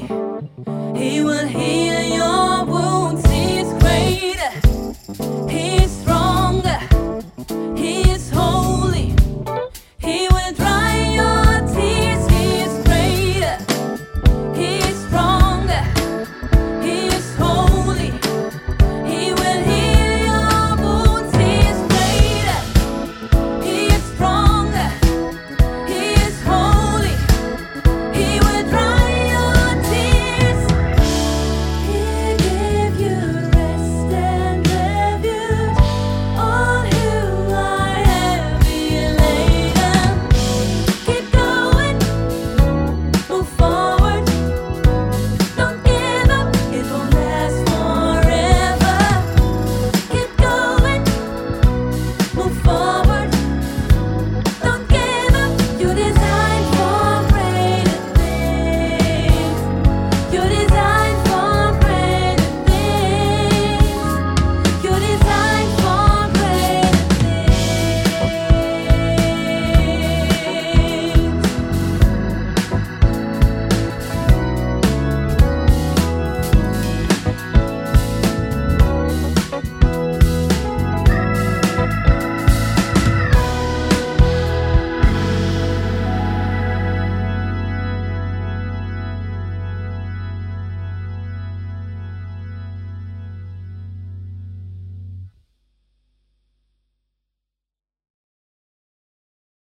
surely he will heal.